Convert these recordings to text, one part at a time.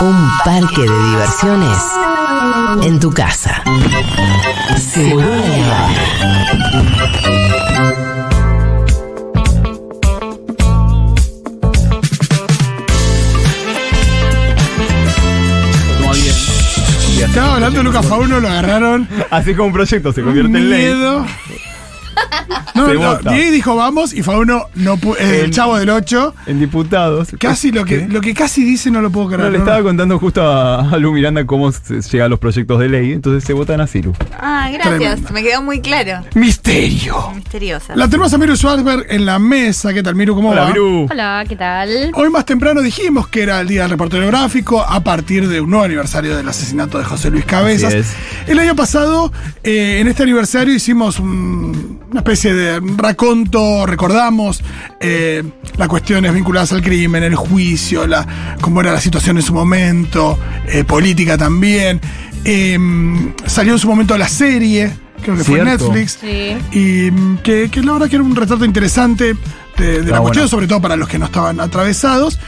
Un parque de diversiones en tu casa. Seguro. Estaba hablando de Lucas Fauno, lo agarraron. Así como un proyecto se convierte en ley. Miedo. No, no, vota. Diego dijo vamos y Fauno no eh, el chavo del 8. En diputados. Casi lo que, ¿Qué? lo que casi dice no lo puedo creer. No, le no, estaba no. contando justo a, a Lu Miranda cómo se llegan los proyectos de ley, entonces se votan así, Lu. Ah, gracias. Me quedó muy claro. ¡Misterio! Misteriosa. La tenemos a Miru Schwarzberg en la mesa. ¿Qué tal, Miru? ¿Cómo Hola, va? Miru. Hola, ¿qué tal? Hoy más temprano dijimos que era el día del reportero gráfico a partir de un nuevo aniversario del asesinato de José Luis Cabezas. Así es. El año pasado, eh, en este aniversario, hicimos un- una especie de raconto, recordamos eh, las cuestiones vinculadas al crimen, el juicio, la, cómo era la situación en su momento, eh, política también. Eh, salió en su momento la serie, creo que fue. Netflix. Sí. Y mm, que, que la verdad que era un retrato interesante de, de la Ah, cuestión, bueno. sobre todo para los que no estaban atravesados.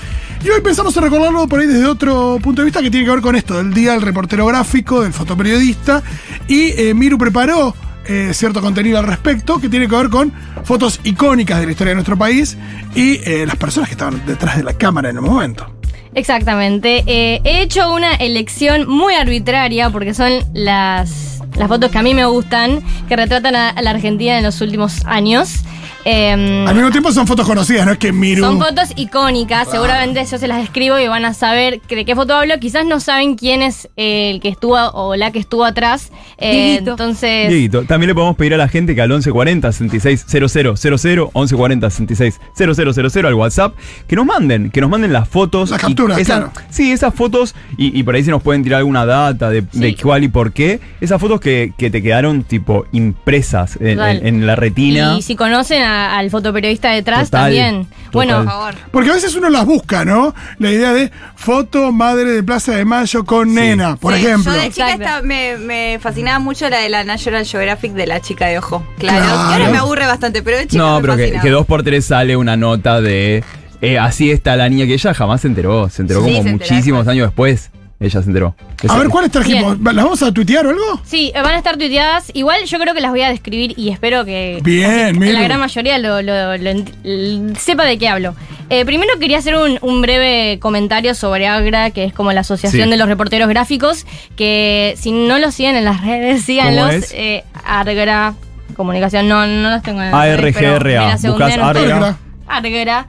Y hoy pensamos en recordarlo por ahí desde otro punto de vista que tiene que ver con esto, del día del reportero gráfico, del fotoperiodista. Y eh, Miru preparó eh, cierto contenido al respecto que tiene que ver con fotos icónicas de la historia de nuestro país y eh, las personas que estaban detrás de la cámara en el momento. Exactamente. Eh, he hecho una elección muy arbitraria porque son las, las fotos que a mí me gustan, que retratan a, a la Argentina en los últimos años. Em, Al mismo tiempo son fotos conocidas, no es que Miru... son fotos icónicas, seguramente yo se las escribo y van a saber de qué foto hablo. Quizás no saben quién es el que estuvo o la que estuvo atrás. Eh, Dieguito. entonces, Dieguito, también le podemos pedir a la gente que al 1140 660000 1140 660000 al WhatsApp que nos manden, que nos manden las fotos. Las capturas, esa- claro. Sí, esas fotos, y, y por ahí si nos pueden tirar alguna data de, de cuál y por qué. Esas fotos que, que te quedaron tipo impresas en- en la retina. y si conocen a- al fotoperiodista detrás Total, también. total. Bueno, Por favor. Porque a veces uno las busca, ¿no? La idea de foto madre de Plaza de Mayo con nena, por Sí, ejemplo. Yo de chica estaba- me, me fascinaba mucho la de la National Geographic de la chica de ojo. Claro. Claro. Ahora me aburre bastante, pero de chica No, me pero que, dos por tres sale una nota de eh, así está la niña que ella jamás se enteró. Se enteró Sí, como se enteró muchísimos años después. Ella se enteró. A ver, ¿cuál Bien. equipo? ¿Las vamos a tuitear o algo? Sí, van a estar tuiteadas. Igual yo creo que las voy a describir y espero que Bien, la gran mayoría lo, lo- lo sepa de qué hablo. Eh, primero quería hacer un, un breve comentario sobre AGRA, que es como la Asociación Sí. de los Reporteros Gráficos, que si no los siguen en las redes, síganlos. es? Eh, ARGRA, comunicación, no, no los tengo en las redes, pero ARGRA. Buscas en ustedes. ARGRA. ARGRA,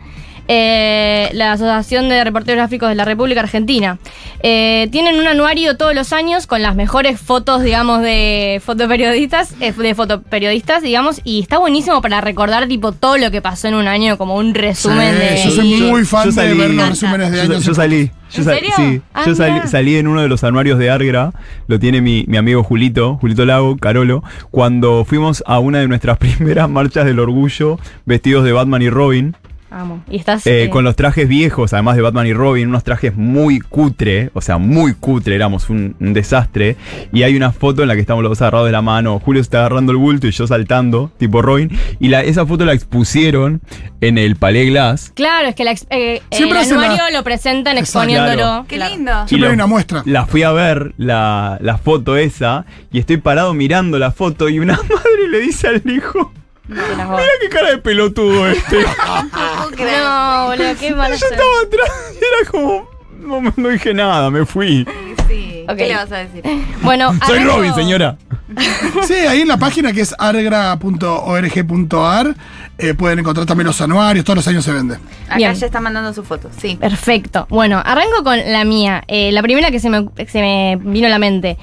eh, la Asociación de Reporteros Gráficos de la República Argentina. Eh, tienen un anuario todos los años con las mejores fotos, digamos, de fotoperiodistas, eh, de fotoperiodistas, digamos, y está buenísimo para recordar tipo todo lo que pasó en un año, como un resumen Sí, de. yo soy Yo- muy fan yo salí- de ver los Me resúmenes de Yo, años. yo salí. Yo ¿En sal- serio? Sí, Ah, yo salí, salí en uno de los anuarios de Argra, lo tiene mi, mi amigo Julito, Julito Lago, Carolo, cuando fuimos a una de nuestras primeras marchas del orgullo vestidos de Batman y Robin. Vamos. Y estás. Eh, eh, con los trajes viejos, además de Batman y Robin, unos trajes muy cutre, o sea, muy cutre, éramos un, un desastre. Y hay una foto en la que estamos los dos agarrados de la mano, Julio está agarrando el bulto y yo saltando, tipo Robin. Y la, esa foto la expusieron en el Palais Glass. Claro, es que la eh, el anuario la- lo presentan exponiéndolo. Claro. Qué lindo. Siempre hay una muestra. La fui a ver, la, la foto esa, y estoy parado mirando la foto y una madre le dice al hijo, No, mira qué cara de pelotudo este. No boludo, qué mala yo estaba atrás y era como, no, no dije nada, me fui. Sí. Ok. ¿Qué le vas a decir? Bueno, Soy Robin, señora. Sí, ahí en la página que es argra.org.ar eh, pueden encontrar también los anuarios, todos los años se vende. Acá Bien. ya está mandando su foto. Sí. Perfecto. Bueno, arranco con la mía. Eh, la primera que se me, se me vino a la mente.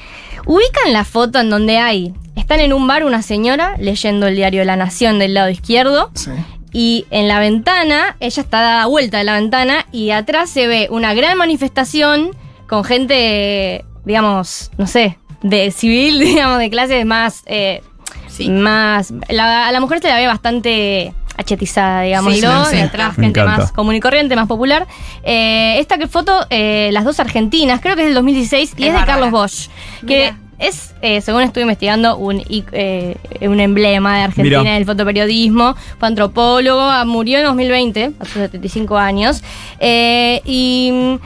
Ubican la foto en donde hay. Están en un bar una señora leyendo el diario La Nación del lado izquierdo. Sí. Y en la ventana, ella está dada vuelta de la ventana y atrás se ve una gran manifestación con gente, digamos, no sé, de civil, digamos, de clases más. eh, Sí. más. la- a la mujer se la ve bastante achetizada, digámoslo. Sí, sí, sí. Detrás, Me gente encanta. más común y corriente, más popular. Eh, esta que foto, eh, las dos argentinas, creo que es del 2016 y Es es, de. Carlos Bosch. Que Mira. Es, eh, según estuve investigando, un, eh, un emblema de Argentina Mira. del fotoperiodismo. Fue antropólogo, ah, murió en 2020, a sus 75 años. Eh, y.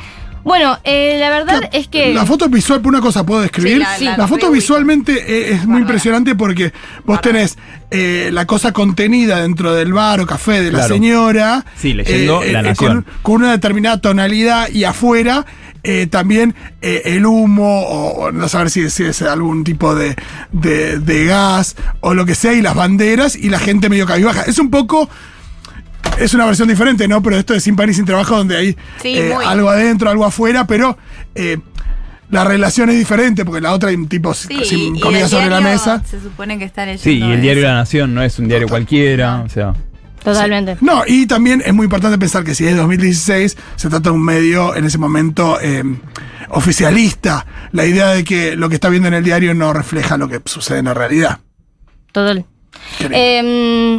Bueno, eh, la verdad es que. La foto visual, por una cosa puedo describir. Sí, la- la, la- foto visualmente eh, es muy impresionante porque vos tenés eh, la cosa contenida dentro del bar o café de la Claro. señora. Sí, leyendo La Nación. Con, con una determinada tonalidad y afuera. eh, también eh, el humo, o, o no saber si, si es algún tipo de, de- de gas o lo que sea, y las banderas y la gente medio cabizbaja. Es un poco es una versión diferente, ¿no? Pero esto de Sin Pan y Sin Trabajo, donde hay Sí, eh, algo adentro, algo afuera, pero eh, la relación es diferente, porque la otra hay un tipo Sí, sin comida sobre la mesa. Se supone que está leyendo. Sí, y el diario eso. La Nación no es un diario cualquiera, o sea. Totalmente. No, y también es muy importante pensar que si es 2016, se trata de un medio en ese momento eh, oficialista. La idea de que lo que está viendo en el diario no refleja lo que sucede en la realidad. Total. Eh,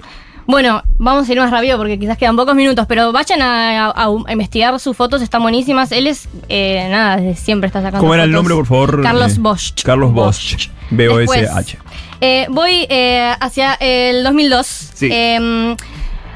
bueno, vamos a ir más rápido porque quizás quedan pocos minutos, pero vayan a, a- a investigar sus fotos, están buenísimas. Él es, eh, nada, desde siempre está sacando ¿Cómo era el nombre, por favor? Carlos Eh, Bosch. Carlos Bosch. B-O-S-H. Eh, voy eh, hacia el 2002. Sí. Eh,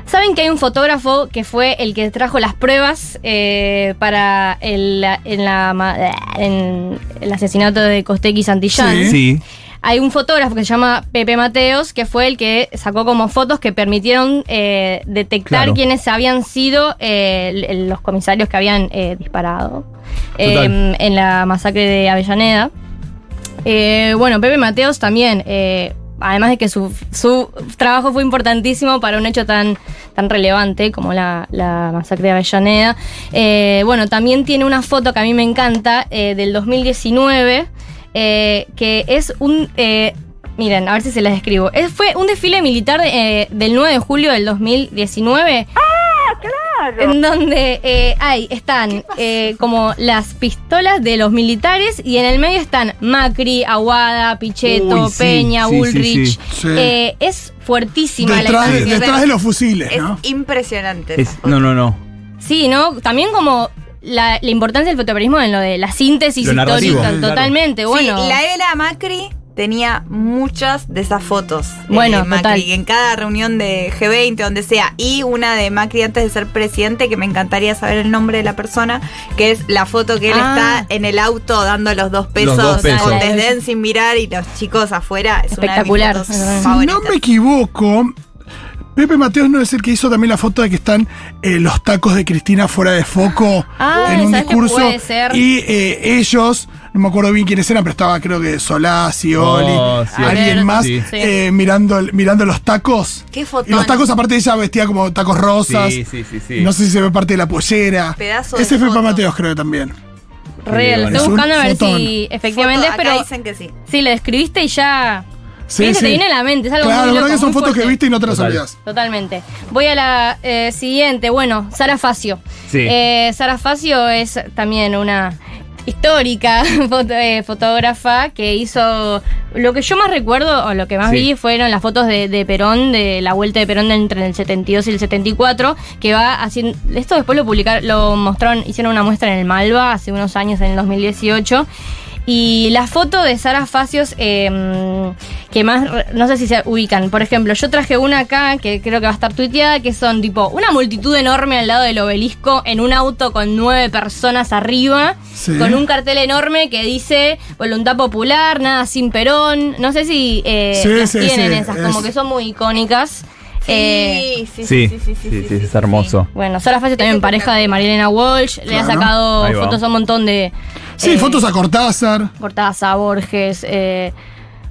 Saben que hay un fotógrafo que fue el que trajo las pruebas eh, para el, en la en el asesinato de Costequi Santillán. Sí. Sí. Hay un fotógrafo que se llama Pepe Mateos, que fue el que sacó como fotos que permitieron eh, detectar Claro. quiénes habían sido eh, los comisarios que habían eh, disparado Total. en la masacre de Avellaneda. Bueno, Pepe Mateos también, además de que su, su trabajo fue importantísimo para un hecho tan, tan relevante como la, la masacre de Avellaneda, bueno, también tiene una foto que a mí me encanta del 2019, eh, que es un... eh, Miren, a ver si se las describo. Es- fue un desfile militar eh, del 9 de julio del 2019. En donde eh, hay, están eh, como las pistolas de los militares y en el medio están Macri, Aguada, Pichetto, Uy, sí, Peña, sí, sí, Bullrich. sí. Sí. Eh, es fuertísima Detrás, la de, imagen. detrás de los fusiles, Es ¿no? impresionante. Es- no, no, no. Sí, ¿no? También como la, la importancia del fotoperiodismo en lo de la síntesis Lo narrativo. histórica. Claro. Totalmente, bueno. Sí, la era Macri tenía muchas de esas fotos. de Bueno, Macri, total. En cada reunión de G20, donde sea. Y una de Macri antes de ser presidente, que me encantaría saber el nombre de la persona, que es la foto que él Ah. está en el auto dando los dos pesos, dos pesos. con desdén sin mirar y los chicos afuera. Es Espectacular. una de mis Si fotos favoritas. no me equivoco, Pepe Mateos no es el que hizo también la foto de que están eh, los tacos de Cristina fuera de foco Ah, en un ¿sabes qué discurso. puede ser? Y eh, ellos, no me acuerdo bien quiénes eran, pero estaba creo que Solás y Oli, Oh, sí. alguien ver, más, sí. Eh, mirando, mirando los tacos. Qué Y fotón. los tacos, aparte ella vestía como tacos rosas. Sí, sí, sí, sí. No sé si se ve parte de la pollera. Pedazo de Ese es Pepe. Mateos, creo que también. Real, Es estoy buscando a ver fotón. si efectivamente Foto, es, acá pero dicen que sí. sí, le describiste y ya. Sí, Sí, se te viene a la mente, es algo Claro, muy la verdad loco, que son fotos que viste y no te las Total. olvidas. Totalmente. Voy a la eh, siguiente. Bueno, Sara Facio. Sí. Eh, Sara Facio es también una histórica foto- eh, fotógrafa que hizo. Lo que yo más recuerdo, o lo que más Sí. vi, fueron las fotos de, de Perón, de la vuelta de Perón de entre el 72 y el 74, que va haciendo. Esto después lo publicaron, lo mostraron, hicieron una muestra en el Malva hace unos años, en el 2018. Y la foto de Sara Facios, eh, que más, no sé si se ubican. Por ejemplo, yo traje una acá que creo que va a estar tuiteada, que son tipo una multitud enorme al lado del obelisco en un auto con nueve personas arriba, Sí. con un cartel enorme que dice voluntad popular, nada sin Perón. No sé si eh, Sí, las sí, tienen esas, es- como que son muy icónicas. Eh, Sí, sí, sí, sí, sí, sí, sí, es sí, hermoso. bueno, Sara Facio también pareja de Marilena Walsh, le ha sacado fotos a un montón de... Sí, eh, fotos a Cortázar. Cortázar, a Borges, eh,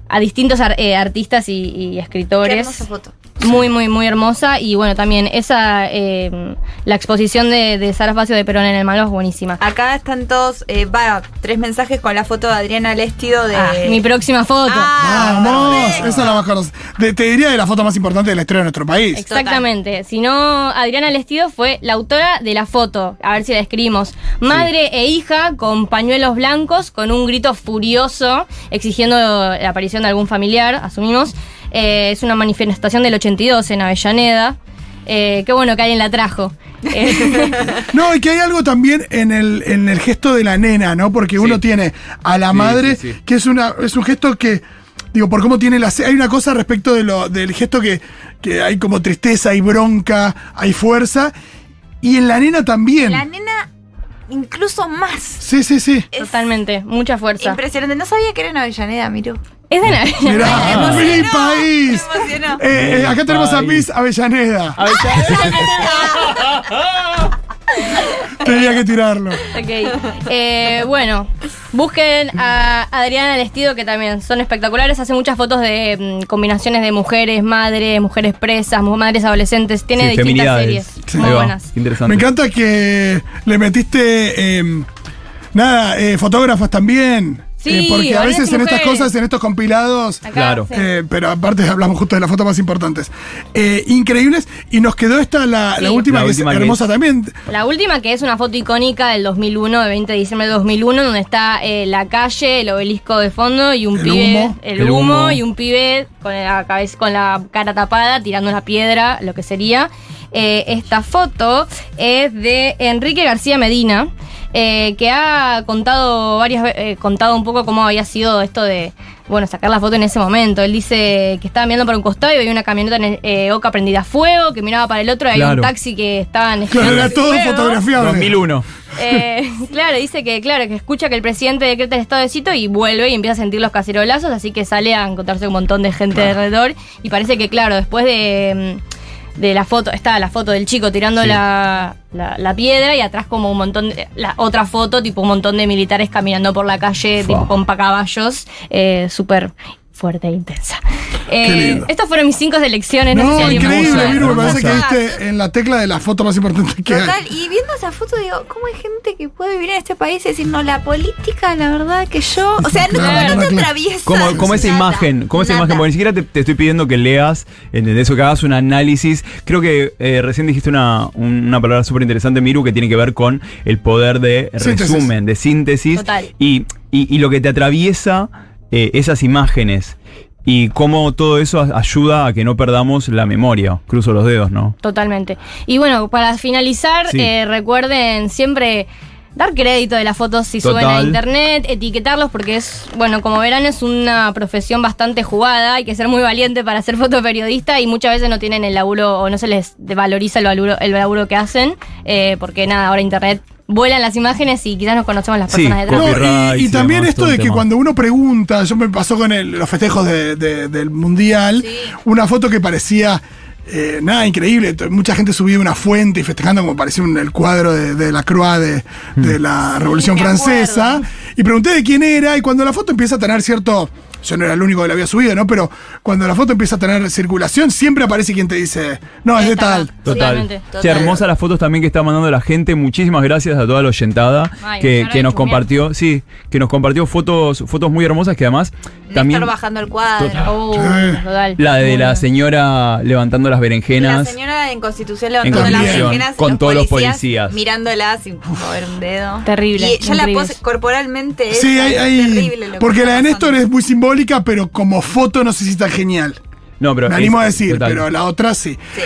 a distintos ar- eh, artistas y, y Qué escritores. hermosa foto. Muy, muy, muy hermosa. Y bueno, también esa, eh, la exposición de, de Sara Facio de Perón en el Malo es buenísima. Acá están todos, eh, va, tres mensajes con la foto de Adriana Lestido de... Ah, mi próxima foto. Ah, Vamos, perfecto. esa es la más conocida. De- te diría de la foto más importante de la historia de nuestro país. Exactamente. Si no, Adriana Lestido fue la autora de la foto. A ver si la escribimos. Madre e hija con pañuelos blancos, con un grito furioso, exigiendo la aparición de algún familiar, asumimos. Eh, es una manifestación del 82 en Avellaneda. Eh, qué bueno que alguien la trajo. No, y que hay algo también en el, en el gesto de la nena, ¿no? Porque uno tiene a la Sí, madre, sí, sí. que es una es un gesto que, digo, por cómo tiene la... Hay una cosa respecto de lo, del gesto que, que hay como tristeza, hay bronca, hay fuerza. Y en la nena también. La nena incluso más. Sí, sí, sí. Es Totalmente, mucha fuerza. Impresionante. No sabía que era en Avellaneda, Miru. Es de. Mirá, Me mi país. me emocionó. Eh, eh, acá tenemos a. Miss Avellaneda. A ver, Tenía que tirarlo. Ok. Eh, bueno, busquen a Adriana Lestido, que también son espectaculares. Hace muchas fotos de mm, combinaciones de mujeres, madres, mujeres presas, mu- madres adolescentes. Tiene Sí, distintas feminidades. series. Sí. Muy Ahí va, buenas. Interesante. Me encanta que le metiste. eh, nada, eh, fotógrafas también. Sí, Eh, porque a veces en estas cosas, en estos compilados. Acá, Claro. sí. eh, pero aparte hablamos justo de las fotos más importantes. Eh, increíbles. Y nos quedó esta, la, última, La que última es que hermosa es- también. La última, que es una foto icónica del 2001, de 20 de diciembre del 2001, donde está eh, la calle, el obelisco de fondo y un El pibe. humo. El, El humo, humo. y un pibe con la, cabeza, con la cara tapada tirando una piedra, lo que sería. Eh, esta foto es de Enrique García Medina, eh, que ha contado varias veces, contado un poco cómo había sido esto de, bueno, sacar la foto en ese momento. Él dice que estaba mirando por un costado y veía una camioneta en el- eh, Oca prendida a fuego, que miraba para el otro y había un Claro. taxi que estaban Claro, era todo fuego. fotografiable. 2001. Eh, claro, dice que claro que escucha que el presidente decreta el estado de sitio y vuelve y empieza a sentir los cacerolazos, así que sale a encontrarse un montón de gente alrededor y parece que claro, después de, mm, de la foto, está la foto del chico tirando Sí. la, la- la piedra y atrás como un montón de, la otra foto, tipo un montón de militares caminando por la calle, Fua. tipo con pacaballos, eh, súper fuerte e intensa. Eh, estas fueron mis cinco selecciones. No, sé No, si más- increíble. Me parece que diste en la tecla de la foto más importante que hay. Total, y viendo esa foto digo, ¿cómo hay gente que puede vivir en este país y decir, no, la política, la verdad que yo. O sea, no, Claro, no te claro. atraviesa. Como, como esa nada, imagen, como esa nada. imagen, porque ni siquiera te, te estoy pidiendo que leas, ¿entendés? O que hagas un análisis. Creo que eh, recién dijiste una, un- una palabra súper interesante, Miru, que tiene que ver con el poder de Síntesis. resumen, de síntesis. Total. Y, y- y lo que te atraviesa eh, esas imágenes. Y cómo todo eso ayuda a que no perdamos la memoria. Cruzo los dedos, ¿no? Totalmente. Y bueno, para finalizar, Sí. eh, recuerden siempre dar crédito de las fotos si suben a internet, etiquetarlos porque es, bueno, como verán es una profesión bastante jugada, hay que ser muy valiente para ser fotoperiodista y muchas veces no tienen el laburo o no se les valoriza el laburo, el laburo que hacen, eh, porque nada, ahora internet vuelan las imágenes y quizás nos conocemos las Sí, personas detrás. No, y, y y también demás, esto de que tema. cuando uno pregunta, yo me pasó con el- los festejos de- de- del Mundial, Sí. una foto que parecía eh, nada increíble. Mucha gente subía una fuente y festejando como parecía un- el cuadro de, de la Croix de, de la Revolución Francesa. Y pregunté de quién era, y cuando la foto empieza a tener cierto. Yo no era el único que la había subido, ¿no? Pero cuando la foto empieza a tener circulación, siempre aparece quien te dice, no, es de tal. Total. Totalmente. Che, hermosas las fotos también que está mandando la gente. Muchísimas gracias a toda la oyentada Ay, que, que nos compartió, sí, que nos compartió fotos, fotos muy hermosas que además también Néstor bajando el cuadro. Oh, Sí. total. la de la señora levantando las La berenjenas. señora en Constitución levantando En las berenjenas. con todos los policías. Mirándola sin mover un dedo. Terrible, Y ya la pose corporalmente es Sí, hay, hay- terrible. Lo porque la de Néstor es muy simbólica, pero como foto no sé si está genial. No, pero Me animo es- a decir, total. pero la otra sí. Sí.